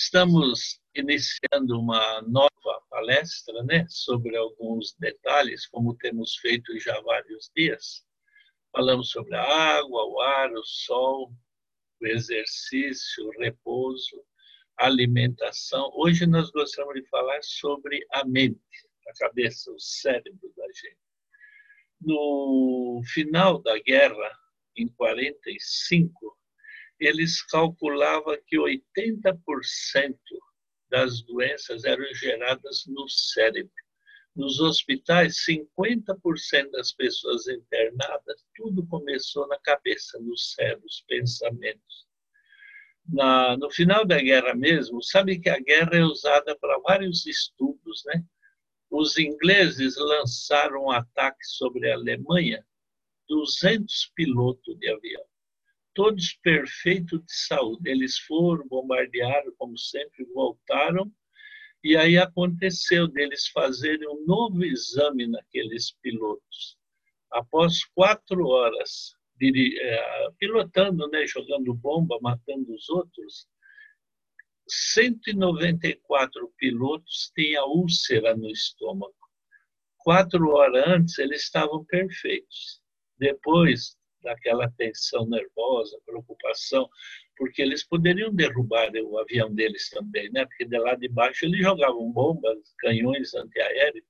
Estamos iniciando uma nova palestra né, sobre alguns detalhes, como temos feito já há vários dias. Falamos sobre a água, o ar, o sol, o exercício, o repouso, a alimentação. Hoje nós gostamos de falar sobre a mente, a cabeça, o cérebro da gente. No final da guerra, em 45, eles calculavam que 80% das doenças eram geradas no cérebro. Nos hospitais, 50% das pessoas internadas, tudo começou na cabeça, no cérebro, os pensamentos. Na, no final da guerra mesmo, sabe que a guerra é usada para vários estudos, né? Os ingleses lançaram um ataque sobre a Alemanha, 200 pilotos de avião todos perfeitos de saúde. Eles foram, bombardearam, como sempre, voltaram, e aí aconteceu deles fazerem um novo exame naqueles pilotos. Após quatro horas é, pilotando, né, jogando bomba, matando os outros, 194 pilotos tinham úlcera no estômago. Quatro horas antes, eles estavam perfeitos. Depois, daquela tensão nervosa, preocupação, porque eles poderiam derrubar o avião deles também, né? Porque de lá de baixo eles jogavam bombas, canhões antiaéreos.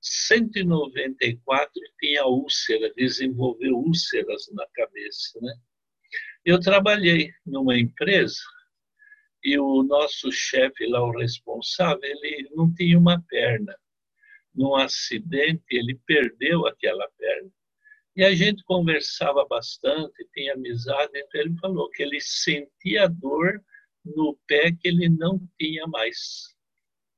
194 tinha úlcera, desenvolveu úlceras na cabeça, né? Eu trabalhei numa empresa e o nosso chefe lá, o responsável, ele não tinha uma perna. Num acidente, ele perdeu aquela perna. E a gente conversava bastante, tinha amizade, então ele falou que ele sentia dor no pé que ele não tinha mais.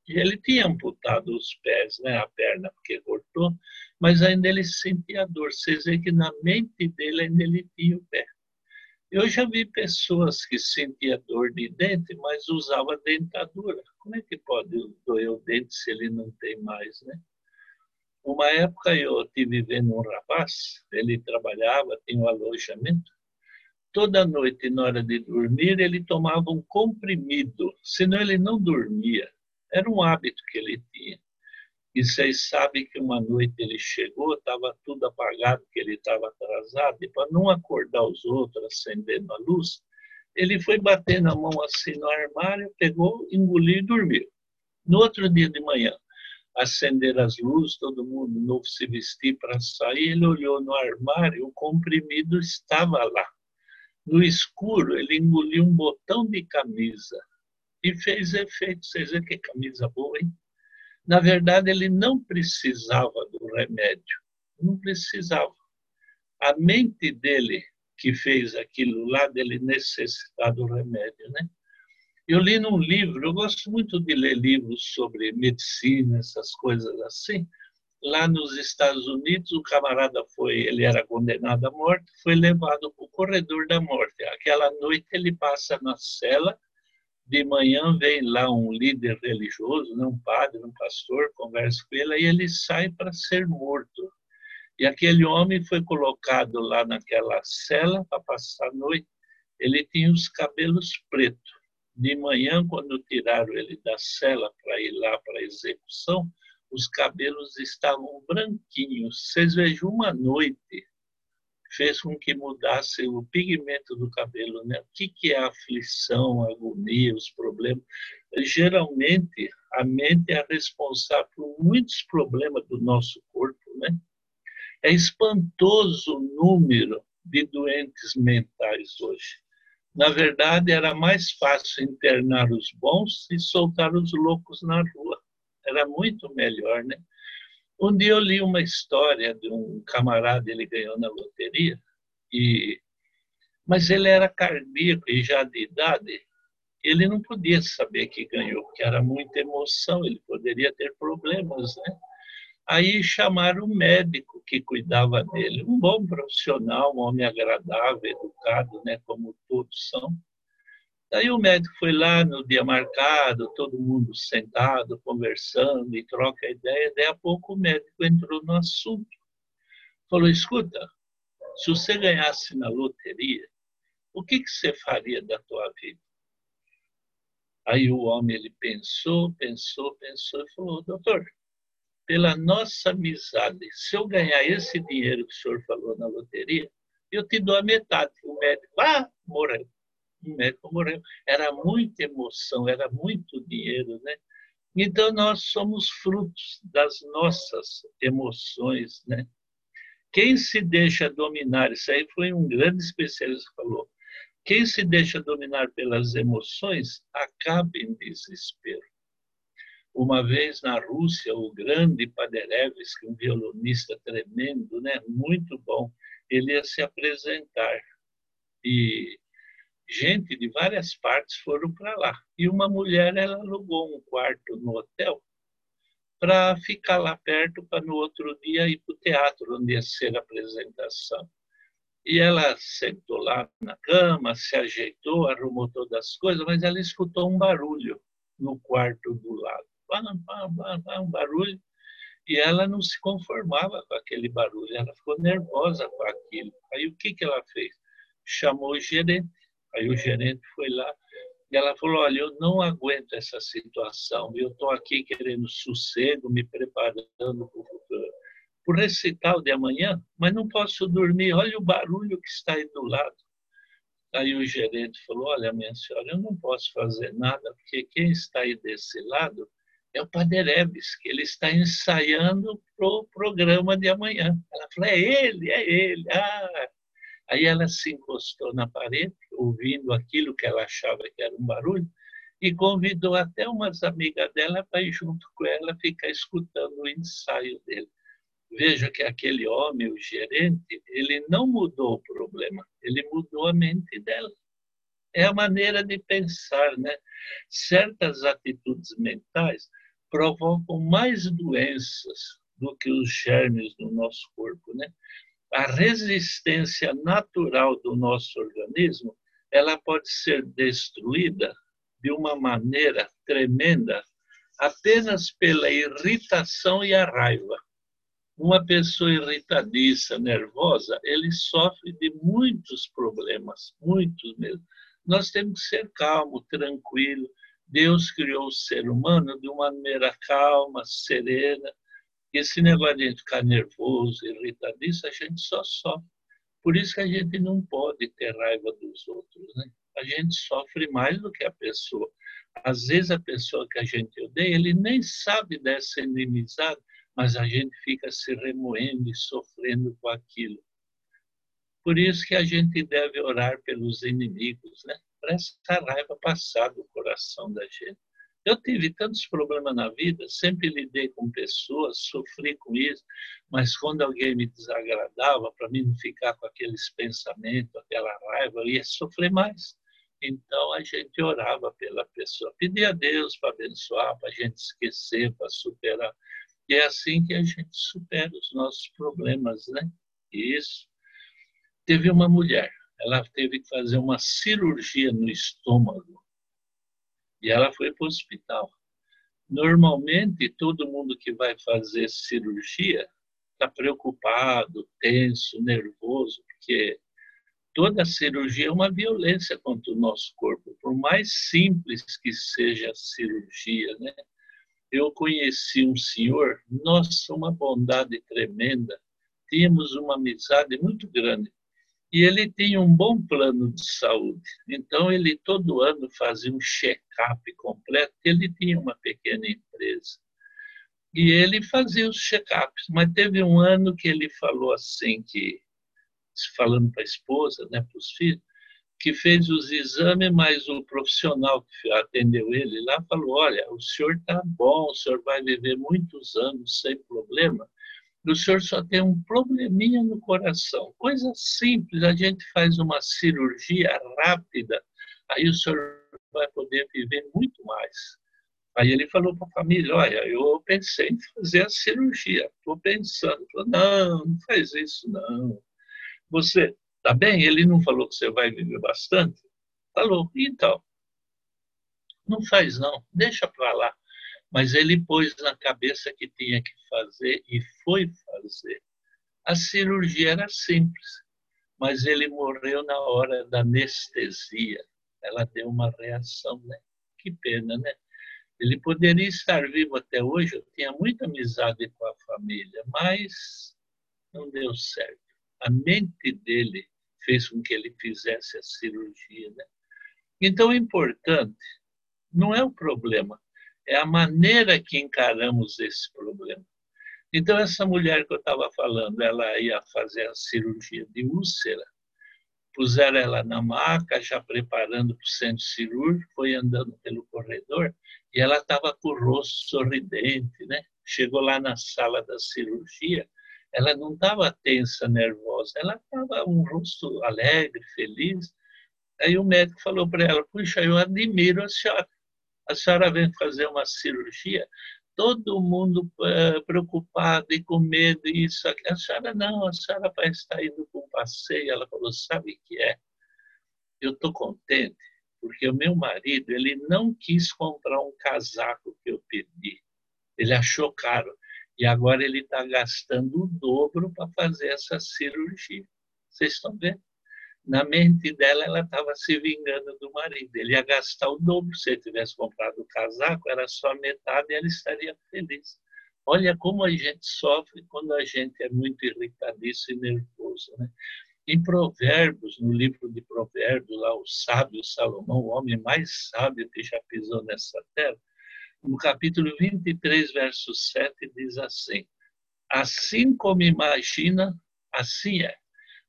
Ele tinha amputado os pés, né, a perna, porque cortou, mas ainda ele sentia dor. Você vê que na mente dele ainda ele tinha o pé. Eu já vi pessoas que sentiam dor de dente, mas usava dentadura. Como é que pode doer o dente se ele não tem mais, né? Uma época eu estive vendo um rapaz, ele trabalhava, tinha um alojamento. Toda noite, na hora de dormir, ele tomava um comprimido, senão ele não dormia. Era um hábito que ele tinha. E vocês sabem que uma noite ele chegou, estava tudo apagado, que ele estava atrasado, e para não acordar os outros acendendo a luz, ele foi bater na mão assim no armário, pegou, engoliu e dormiu. No outro dia de manhã, acender as luzes, todo mundo novo se vestir para sair. Ele olhou no armário, o comprimido estava lá. No escuro, ele engoliu um botão de camisa e fez efeito. Vocês veem que camisa boa, hein? Na verdade, ele não precisava do remédio, não precisava. A mente dele que fez aquilo lá, dele necessitar do remédio, né? Eu li num livro, eu gosto muito de ler livros sobre medicina, essas coisas assim. Lá nos Estados Unidos, o camarada foi, ele era condenado à morte, foi levado para o corredor da morte. Aquela noite ele passa na cela, de manhã vem lá um líder religioso, né, um padre, um pastor, conversa com ele, e ele sai para ser morto. E aquele homem foi colocado lá naquela cela para passar a noite. Ele tinha os cabelos pretos de manhã, quando tiraram ele da cela para ir lá para a execução, os cabelos estavam branquinhos. Vocês vejam, uma noite fez com que mudasse o pigmento do cabelo. Né? O que, é a aflição, a agonia, os problemas? Geralmente, a mente é responsável por muitos problemas do nosso corpo. Né? É espantoso o número de doentes mentais hoje. Na verdade, era mais fácil internar os bons e soltar os loucos na rua. Era muito melhor, né? Um dia eu li uma história de um camarada, ele ganhou na loteria, e mas ele era cardíaco e já de idade, ele não podia saber que ganhou, porque era muita emoção, ele poderia ter problemas, né? Aí chamaram o médico que cuidava dele, um bom profissional, um homem agradável, educado, né, como todos são. Aí o médico foi lá no dia marcado, todo mundo sentado, conversando e troca ideia. Daí a pouco o médico entrou no assunto. Falou: escuta, se você ganhasse na loteria, o que, que você faria da tua vida? Aí o homem ele pensou, pensou, pensou e falou: doutor, pela nossa amizade, se eu ganhar esse dinheiro que o senhor falou na loteria, eu te dou a metade. O médico, ah, morreu. O médico morreu. Era muita emoção, era muito dinheiro, né? Então, nós somos frutos das nossas emoções, né? Quem se deixa dominar, isso aí foi um grande especialista que falou, quem se deixa dominar pelas emoções acaba em desespero. Uma vez na Rússia, o grande Paderewski, um violonista tremendo, né, muito bom, ele ia se apresentar. E gente de várias partes foram para lá. E uma mulher ela alugou um quarto no hotel para ficar lá perto para no outro dia ir para o teatro onde ia ser a apresentação. E ela sentou lá na cama, se ajeitou, arrumou todas as coisas, mas ela escutou um barulho no quarto do lado. Um barulho. E ela não se conformava com aquele barulho, ela ficou nervosa com aquilo. Aí o que, que ela fez? Chamou o gerente. Aí o gerente foi lá e ela falou: Olha, eu não aguento essa situação, eu estou aqui querendo sossego, me preparando para o recital de amanhã, mas não posso dormir, olha o barulho que está aí do lado. Aí o gerente falou: Olha, minha senhora, eu não posso fazer nada, porque quem está aí desse lado é o Paderebes, que ele está ensaiando para o programa de amanhã. Ela falou: É ele, é ele. Ah. Aí ela se encostou na parede, ouvindo aquilo que ela achava que era um barulho, e convidou até umas amigas dela para ir junto com ela ficar escutando o ensaio dele. Veja que aquele homem, o gerente, ele não mudou o problema, ele mudou a mente dela. É a maneira de pensar, né? Certas atitudes mentais provocam mais doenças do que os germes no nosso corpo, né? A resistência natural do nosso organismo, ela pode ser destruída de uma maneira tremenda apenas pela irritação e a raiva. Uma pessoa irritadiça, nervosa, ele sofre de muitos problemas, muitos mesmo. Nós temos que ser calmo, tranquilo. Deus criou o ser humano de uma maneira calma, serena. Esse negócio de ficar nervoso, irritadiço, a gente só sofre. Por isso que a gente não pode ter raiva dos outros, né? A gente sofre mais do que a pessoa. Às vezes a pessoa que a gente odeia, ele nem sabe dessa inimizade, mas a gente fica se remoendo e sofrendo com aquilo. Por isso que a gente deve orar pelos inimigos, né? Para essa raiva passar do coração da gente. Eu tive tantos problemas na vida, sempre lidei com pessoas, sofri com isso, mas quando alguém me desagradava, para mim não ficar com aqueles pensamentos, aquela raiva, eu ia sofrer mais. Então a gente orava pela pessoa, pedia a Deus para abençoar, para a gente esquecer, para superar. E é assim que a gente supera os nossos problemas, né? Isso. Teve uma mulher, ela teve que fazer uma cirurgia no estômago e ela foi para o hospital. Normalmente, todo mundo que vai fazer cirurgia está preocupado, tenso, nervoso, porque toda cirurgia é uma violência contra o nosso corpo, por mais simples que seja a cirurgia, né? eu conheci um senhor, nossa, uma bondade tremenda, tínhamos uma amizade muito grande. E ele tinha um bom plano de saúde. Então, ele todo ano fazia um check-up completo. Ele tinha uma pequena empresa. E ele fazia os check-ups. Mas teve um ano que ele falou assim, que falando para a esposa, né, para os filhos, que fez os exames, mas o profissional que atendeu ele lá falou: Olha, o senhor está bom, o senhor vai viver muitos anos sem problema, o senhor só tem um probleminha no coração. Coisa simples, a gente faz uma cirurgia rápida, aí o senhor vai poder viver muito mais. Aí ele falou para a família: Olha, eu pensei em fazer a cirurgia, estou pensando. Não, não faz isso, não. Você Tá bem? Ele não falou que você vai viver bastante? Falou. Então, não faz não, deixa para lá. Mas ele pôs na cabeça que tinha que fazer e foi fazer. A cirurgia era simples, mas ele morreu na hora da anestesia. Ela deu uma reação, né? que pena, né? Ele poderia estar vivo até hoje, eu tinha muita amizade com a família, mas não deu certo. A mente dele fez com que ele fizesse a cirurgia. Né? Então, o importante não é o problema, é a maneira que encaramos esse problema. Então, essa mulher que eu estava falando, ela ia fazer a cirurgia de úlcera, puseram ela na maca, já preparando para o centro cirúrgico, foi andando pelo corredor e ela estava com o rosto sorridente, né? Chegou lá na sala da cirurgia, ela não estava tensa, nervosa, ela estava um rosto alegre, feliz. Aí o médico falou para ela: Puxa, eu admiro a senhora. A senhora vem fazer uma cirurgia, todo mundo uh, preocupado e com medo, e isso aqui. A senhora não, a senhora vai estar indo com um passeio. Ela falou: Sabe o que é? Eu estou contente porque o meu marido ele não quis comprar um casaco que eu pedi. Ele achou caro e agora ele está gastando o dobro para fazer essa cirurgia. Vocês estão vendo? Na mente dela, ela estava se vingando do marido. Ele ia gastar o dobro. Se ele tivesse comprado o casaco, era só metade e ela estaria feliz. Olha como a gente sofre quando a gente é muito irritadiço e nervoso. Né? Em Provérbios, no livro de Provérbios, lá o sábio Salomão, o homem mais sábio que já pisou nessa terra, no capítulo 23, verso 7, diz assim: Assim como imagina, assim é.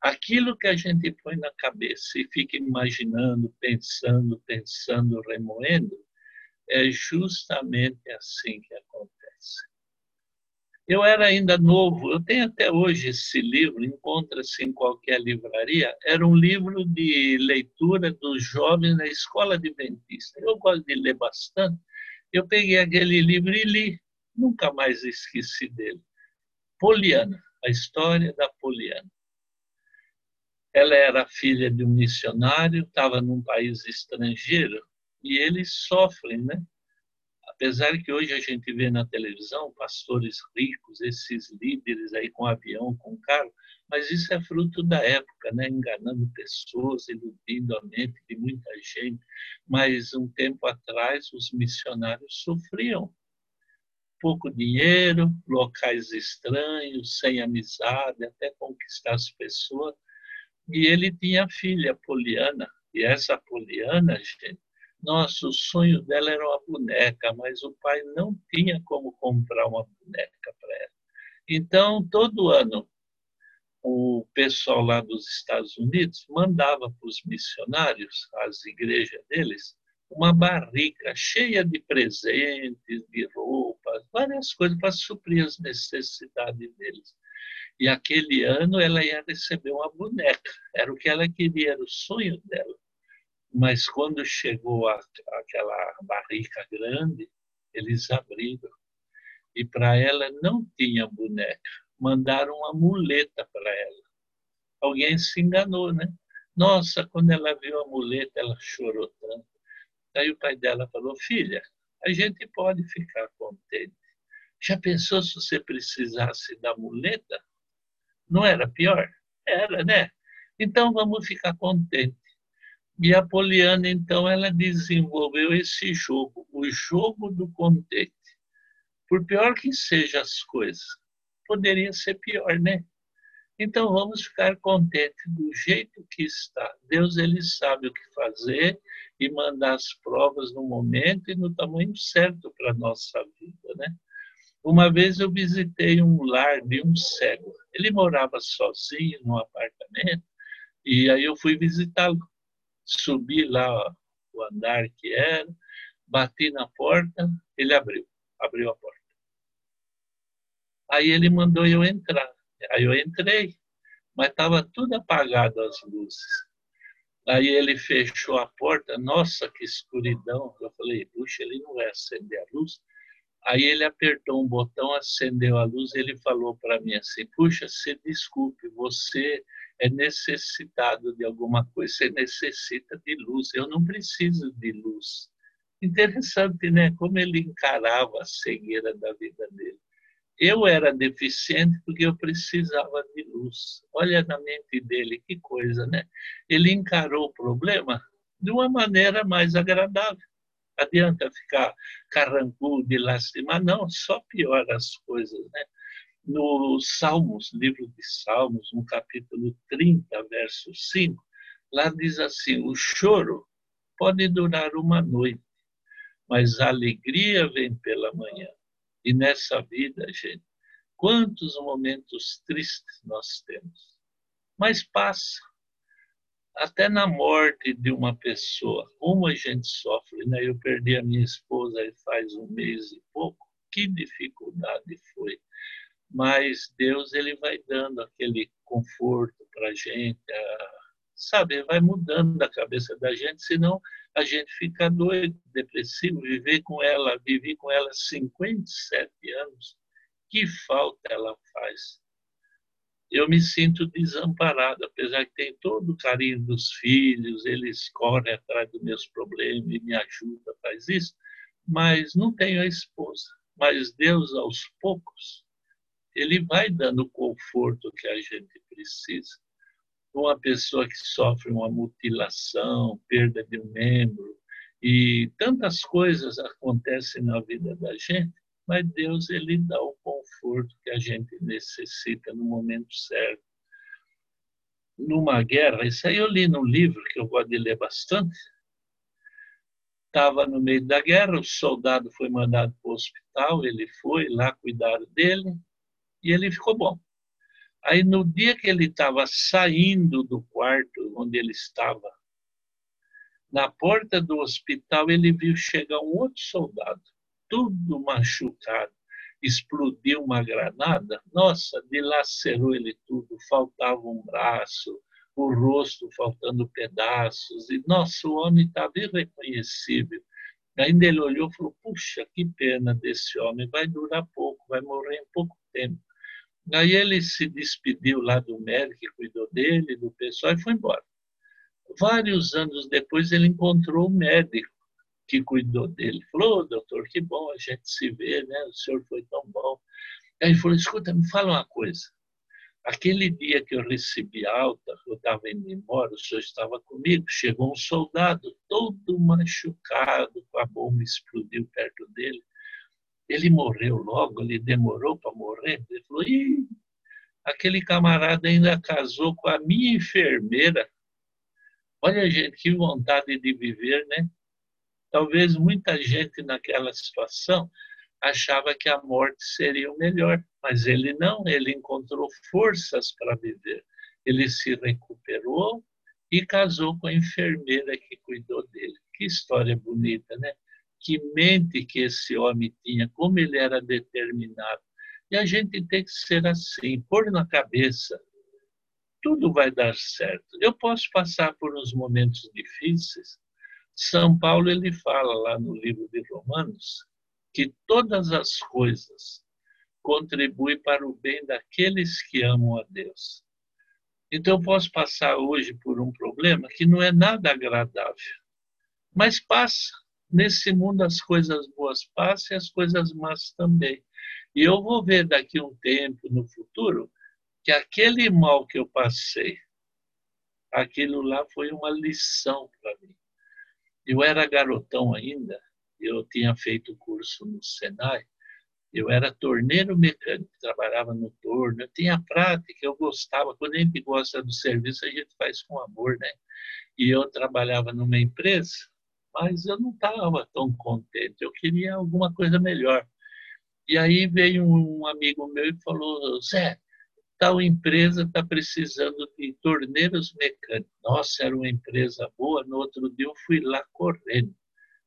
Aquilo que a gente põe na cabeça e fica imaginando, pensando, pensando, remoendo, é justamente assim que acontece. Eu era ainda novo, eu tenho até hoje esse livro, encontra-se em qualquer livraria. Era um livro de leitura dos jovens na escola adventista. Eu gosto de ler bastante. Eu peguei aquele livro e li, nunca mais esqueci dele. Poliana, a história da Poliana. Ela era filha de um missionário, estava num país estrangeiro e eles sofrem, né? Apesar que hoje a gente vê na televisão pastores ricos, esses líderes aí com avião, com carro, mas isso é fruto da época, né? enganando pessoas, iludindo a mente de muita gente. Mas um tempo atrás os missionários sofriam pouco dinheiro, locais estranhos, sem amizade, até conquistar as pessoas. E ele tinha filha, Poliana, e essa Poliana, gente, nossa, o sonho dela era uma boneca, mas o pai não tinha como comprar uma boneca para ela. Então, todo ano, o pessoal lá dos Estados Unidos mandava para os missionários, as igrejas deles, uma barrica cheia de presentes, de roupas, várias coisas para suprir as necessidades deles. E aquele ano ela ia receber uma boneca, era o que ela queria, era o sonho dela. Mas quando chegou a, aquela barrica grande, eles abriram. E para ela não tinha boneca. Mandaram uma muleta para ela. Alguém se enganou, né? Nossa, quando ela viu a muleta, ela chorou tanto. Aí o pai dela falou: Filha, a gente pode ficar contente. Já pensou se você precisasse da muleta? Não era pior? Era, né? Então vamos ficar contentes. E a Poliana, então, ela desenvolveu esse jogo, o jogo do contente. Por pior que sejam as coisas, poderia ser pior, né? Então vamos ficar contentes do jeito que está. Deus ele sabe o que fazer e mandar as provas no momento e no tamanho certo para a nossa vida, né? Uma vez eu visitei um lar de um cego. Ele morava sozinho num apartamento e aí eu fui visitá-lo subi lá o andar que era, bati na porta, ele abriu, abriu a porta. Aí ele mandou eu entrar. Aí eu entrei, mas estava tudo apagado as luzes. Aí ele fechou a porta, nossa, que escuridão. Eu falei, puxa, ele não vai acender a luz. Aí ele apertou um botão, acendeu a luz, ele falou para mim assim: Puxa, se desculpe, você é necessitado de alguma coisa, você necessita de luz. Eu não preciso de luz. Interessante, né? Como ele encarava a cegueira da vida dele. Eu era deficiente porque eu precisava de luz. Olha na mente dele, que coisa, né? Ele encarou o problema de uma maneira mais agradável. Adianta ficar carrancudo e lastimar, não, só piora as coisas, né? No Salmos, livro de Salmos, no capítulo 30, verso 5, lá diz assim: o choro pode durar uma noite, mas a alegria vem pela manhã. E nessa vida, gente, quantos momentos tristes nós temos. Mas passa. Até na morte de uma pessoa, como a gente sofre, né? Eu perdi a minha esposa faz um mês e pouco. Que dificuldade foi mas Deus ele vai dando aquele conforto para a gente, sabe, vai mudando a cabeça da gente, senão a gente fica doido, depressivo, viver com ela, vivi com ela 57 anos, que falta ela faz. Eu me sinto desamparado, apesar que tem todo o carinho dos filhos, eles correm atrás dos meus problemas e me ajudam, faz isso, mas não tenho a esposa. Mas Deus, aos poucos, ele vai dando o conforto que a gente precisa. Uma pessoa que sofre uma mutilação, perda de um membro, e tantas coisas acontecem na vida da gente, mas Deus ele dá o conforto que a gente necessita no momento certo. Numa guerra, isso aí eu li num livro que eu gosto de ler bastante. Estava no meio da guerra, o soldado foi mandado para o hospital, ele foi lá cuidar dele, e ele ficou bom. Aí, no dia que ele estava saindo do quarto onde ele estava, na porta do hospital, ele viu chegar um outro soldado, tudo machucado. Explodiu uma granada, nossa, dilacerou ele tudo, faltava um braço, o rosto faltando pedaços, e nosso homem estava irreconhecível. Ainda ele olhou e falou: Puxa, que pena desse homem, vai durar pouco, vai morrer em pouco tempo. Aí ele se despediu lá do médico que cuidou dele, do pessoal, e foi embora. Vários anos depois, ele encontrou o médico que cuidou dele. Falou, oh, doutor, que bom a gente se vê, né? O senhor foi tão bom. Aí ele falou, escuta, me fala uma coisa. Aquele dia que eu recebi alta, eu estava indo embora, o senhor estava comigo, chegou um soldado todo machucado, com a bomba explodiu perto dele. Ele morreu logo, ele demorou para morrer. Ele falou: Ih, aquele camarada ainda casou com a minha enfermeira. Olha, gente, que vontade de viver, né? Talvez muita gente naquela situação achava que a morte seria o melhor, mas ele não, ele encontrou forças para viver. Ele se recuperou e casou com a enfermeira que cuidou dele. Que história bonita, né? que mente que esse homem tinha, como ele era determinado. E a gente tem que ser assim, pôr na cabeça, tudo vai dar certo. Eu posso passar por uns momentos difíceis. São Paulo ele fala lá no livro de Romanos que todas as coisas contribuem para o bem daqueles que amam a Deus. Então eu posso passar hoje por um problema que não é nada agradável, mas passa nesse mundo as coisas boas passam e as coisas más também. E eu vou ver daqui um tempo, no futuro, que aquele mal que eu passei, aquilo lá foi uma lição para mim. Eu era garotão ainda, eu tinha feito curso no Senai, eu era torneiro mecânico, trabalhava no torno, eu tinha prática, eu gostava. Quando a gente gosta do serviço, a gente faz com amor, né? E eu trabalhava numa empresa mas eu não estava tão contente, eu queria alguma coisa melhor. E aí veio um amigo meu e falou: Zé, tal empresa está precisando de torneiros mecânicos. Nossa, era uma empresa boa. No outro dia eu fui lá correndo.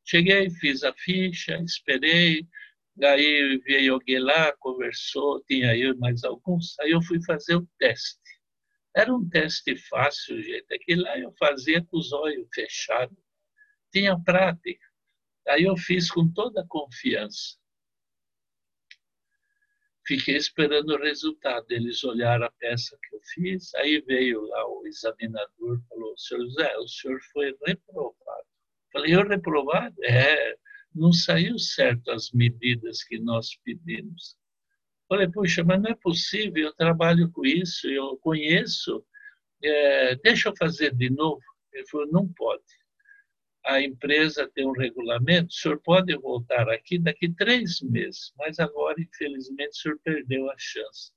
Cheguei, fiz a ficha, esperei. Daí veio alguém lá, conversou, tinha eu mais alguns. Aí eu fui fazer o teste. Era um teste fácil, gente. Aquele lá eu fazia com os olhos fechados tinha prática. Aí eu fiz com toda a confiança. Fiquei esperando o resultado. Eles olharam a peça que eu fiz, aí veio lá o examinador falou: Senhor José, o senhor foi reprovado. Falei: Eu reprovado? É, não saiu certo as medidas que nós pedimos. Falei: Puxa, mas não é possível, eu trabalho com isso, eu conheço, é, deixa eu fazer de novo. Ele falou: Não pode a empresa tem um regulamento, o senhor pode voltar aqui daqui três meses, mas agora, infelizmente, o senhor perdeu a chance.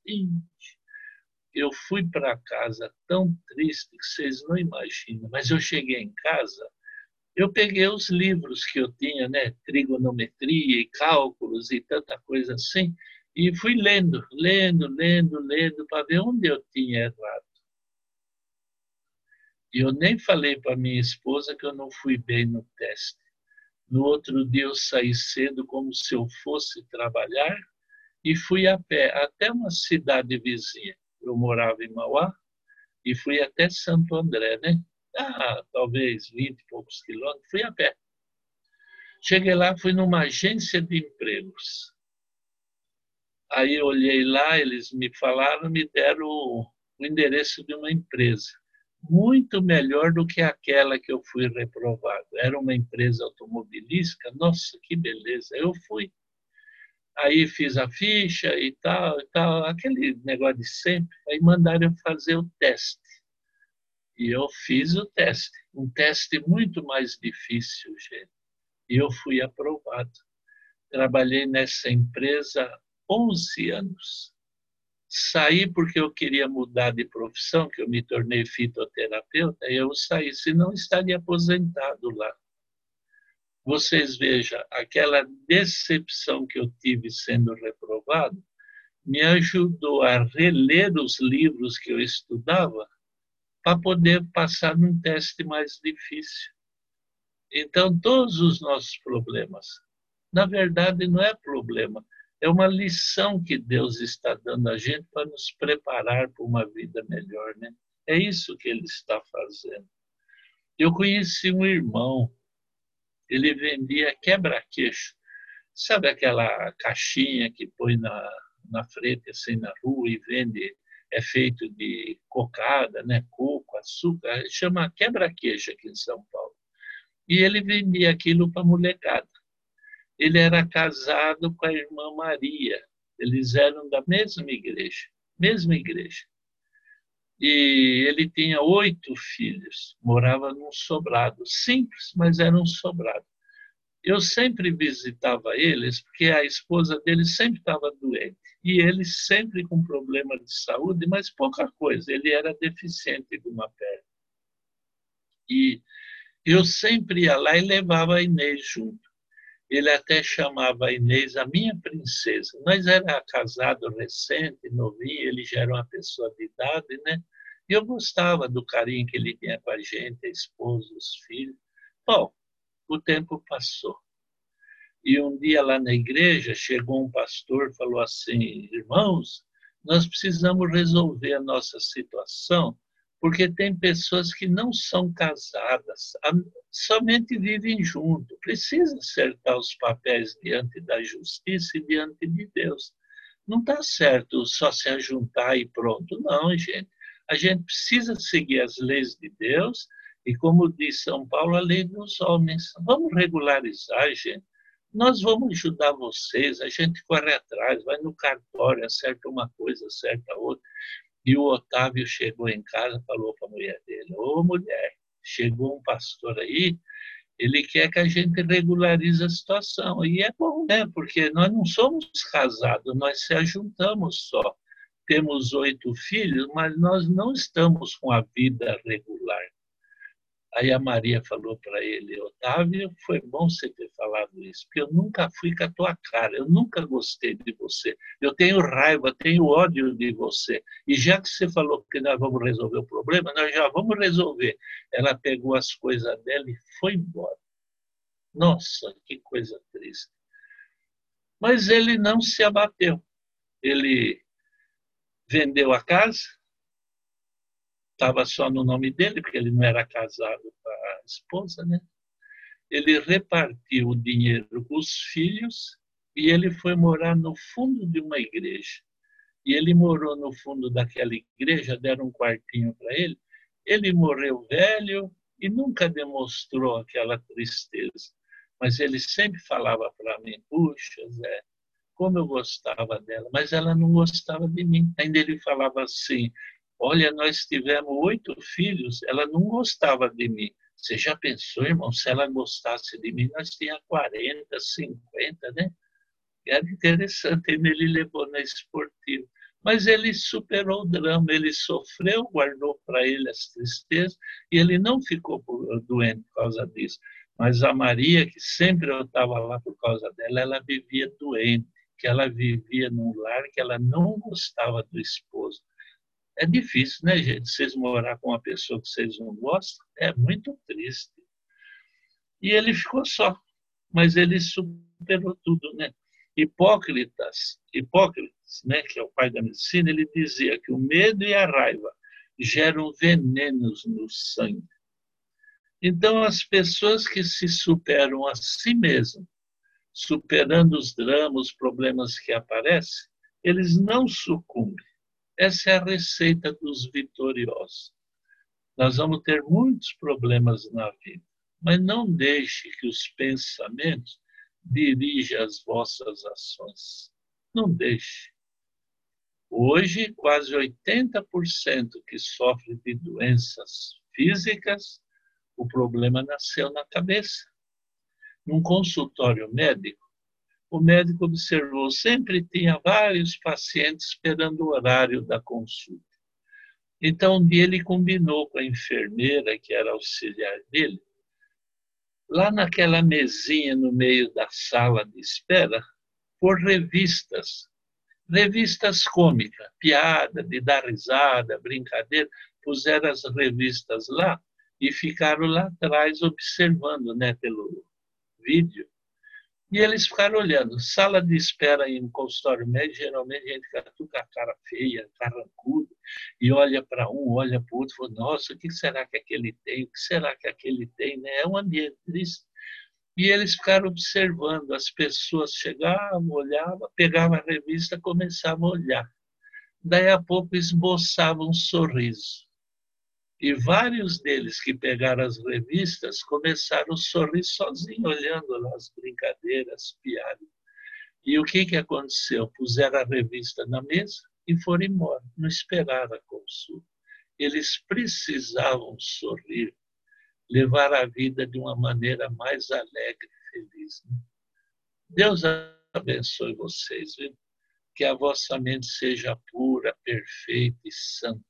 eu fui para casa tão triste que vocês não imaginam, mas eu cheguei em casa, eu peguei os livros que eu tinha, né, trigonometria e cálculos e tanta coisa assim, e fui lendo, lendo, lendo, lendo, para ver onde eu tinha errado. E eu nem falei para minha esposa que eu não fui bem no teste. No outro dia eu saí cedo como se eu fosse trabalhar e fui a pé até uma cidade vizinha. Eu morava em Mauá e fui até Santo André, né? Ah, talvez 20 e poucos quilômetros, fui a pé. Cheguei lá, fui numa agência de empregos. Aí olhei lá, eles me falaram, me deram o, endereço de uma empresa, muito melhor do que aquela que eu fui reprovado. Era uma empresa automobilística, nossa, que beleza. Eu fui. Aí fiz a ficha e tal, e tal, aquele negócio de sempre. Aí mandaram eu fazer o teste. E eu fiz o teste, um teste muito mais difícil, gente. E eu fui aprovado. Trabalhei nessa empresa 11 anos. Saí porque eu queria mudar de profissão, que eu me tornei fitoterapeuta, e eu saí, senão estaria aposentado lá. Vocês vejam, aquela decepção que eu tive sendo reprovado me ajudou a reler os livros que eu estudava para poder passar num teste mais difícil. Então, todos os nossos problemas, na verdade, não é problema, é uma lição que Deus está dando a gente para nos preparar para uma vida melhor, né? É isso que ele está fazendo. Eu conheci um irmão, ele vendia quebra-queixo. Sabe aquela caixinha que põe na, na frente, assim, na rua e vende, é feito de cocada, né? Coco, açúcar, chama quebra-queixo aqui em São Paulo. E ele vendia aquilo para molecada ele era casado com a irmã Maria. Eles eram da mesma igreja, mesma igreja. E ele tinha oito filhos, morava num sobrado, simples, mas era um sobrado. Eu sempre visitava eles porque a esposa dele sempre estava doente e ele sempre com problema de saúde, mas pouca coisa. Ele era deficiente de uma perna. E eu sempre ia lá e levava a Inês junto. Ele até chamava a Inês a minha princesa. Nós era casado recente, novinho, ele já era uma pessoa de idade, né? E eu gostava do carinho que ele tinha com a gente, a esposa, os filhos. Bom, o tempo passou. E um dia lá na igreja chegou um pastor falou assim: irmãos, nós precisamos resolver a nossa situação porque tem pessoas que não são casadas, somente vivem junto. Precisa acertar os papéis diante da justiça e diante de Deus. Não está certo só se ajuntar e pronto. Não, gente. A gente precisa seguir as leis de Deus e, como diz São Paulo, a lei dos homens. Vamos regularizar, gente. Nós vamos ajudar vocês. A gente corre atrás, vai no cartório, acerta uma coisa, acerta outra. E o Otávio chegou em casa falou para a mulher dele: Ô mulher, chegou um pastor aí, ele quer que a gente regularize a situação. E é bom, né? Porque nós não somos casados, nós se ajuntamos só. Temos oito filhos, mas nós não estamos com a vida regular. Aí a Maria falou para ele, Otávio, foi bom você ter falado isso, porque eu nunca fui com a tua cara, eu nunca gostei de você, eu tenho raiva, tenho ódio de você. E já que você falou que nós vamos resolver o problema, nós já vamos resolver. Ela pegou as coisas dela e foi embora. Nossa, que coisa triste. Mas ele não se abateu. Ele vendeu a casa, estava só no nome dele, porque ele não era casado com a esposa, né? Ele repartiu o dinheiro com os filhos e ele foi morar no fundo de uma igreja. E ele morou no fundo daquela igreja, deram um quartinho para ele. Ele morreu velho e nunca demonstrou aquela tristeza. Mas ele sempre falava para mim: puxa, Zé, como eu gostava dela, mas ela não gostava de mim. Ainda ele falava assim: Olha, nós tivemos oito filhos, ela não gostava de mim. Você já pensou, irmão, se ela gostasse de mim, nós tinha 40, 50, né? Era interessante, ele levou na esportiva. Mas ele superou o drama, ele sofreu, guardou para ele as tristezas, e ele não ficou doente por causa disso. Mas a Maria, que sempre eu estava lá por causa dela, ela vivia doente, que ela vivia num lar que ela não gostava do esposo. É difícil, né, gente? Vocês morar com uma pessoa que vocês não gostam é muito triste. E ele ficou só, mas ele superou tudo, né? Hipócritas, Hipócritas, né, que é o pai da medicina, ele dizia que o medo e a raiva geram venenos no sangue. Então, as pessoas que se superam a si mesmas, superando os dramas, os problemas que aparecem, eles não sucumbem. Essa é a receita dos vitoriosos. Nós vamos ter muitos problemas na vida, mas não deixe que os pensamentos dirijam as vossas ações. Não deixe. Hoje, quase 80% que sofre de doenças físicas, o problema nasceu na cabeça. Num consultório médico, o médico observou, sempre tinha vários pacientes esperando o horário da consulta. Então, um dia ele combinou com a enfermeira, que era auxiliar dele, lá naquela mesinha no meio da sala de espera, por revistas. Revistas cômicas, piada, de dar risada, brincadeira. Puseram as revistas lá e ficaram lá atrás observando, né, pelo vídeo, e eles ficaram olhando. Sala de espera em consultório médico, geralmente a gente fica com a cara feia, carrancudo, e olha para um, olha para o outro, fala, nossa, o que será que aquele tem? O que será que aquele tem? Né? É um ambiente triste. E eles ficaram observando, as pessoas chegavam, olhavam, pegavam a revista, começavam a olhar. Daí a pouco esboçavam um sorriso. E vários deles que pegaram as revistas começaram a sorrir sozinhos, olhando lá as brincadeiras, as piadas. E o que, que aconteceu? Puseram a revista na mesa e foram embora, não esperaram a consulta. Eles precisavam sorrir, levar a vida de uma maneira mais alegre e feliz. Né? Deus abençoe vocês, viu? que a vossa mente seja pura, perfeita e santa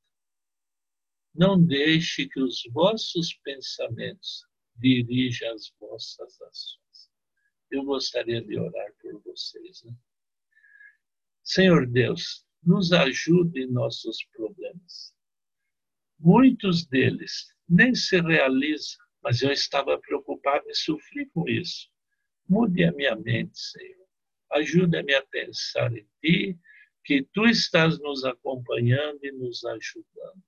não deixe que os vossos pensamentos dirijam as vossas ações. Eu gostaria de orar por vocês. Né? Senhor Deus, nos ajude em nossos problemas. Muitos deles nem se realizam, mas eu estava preocupado e sofri com isso. Mude a minha mente, Senhor. Ajude-me a pensar em Ti, que Tu estás nos acompanhando e nos ajudando.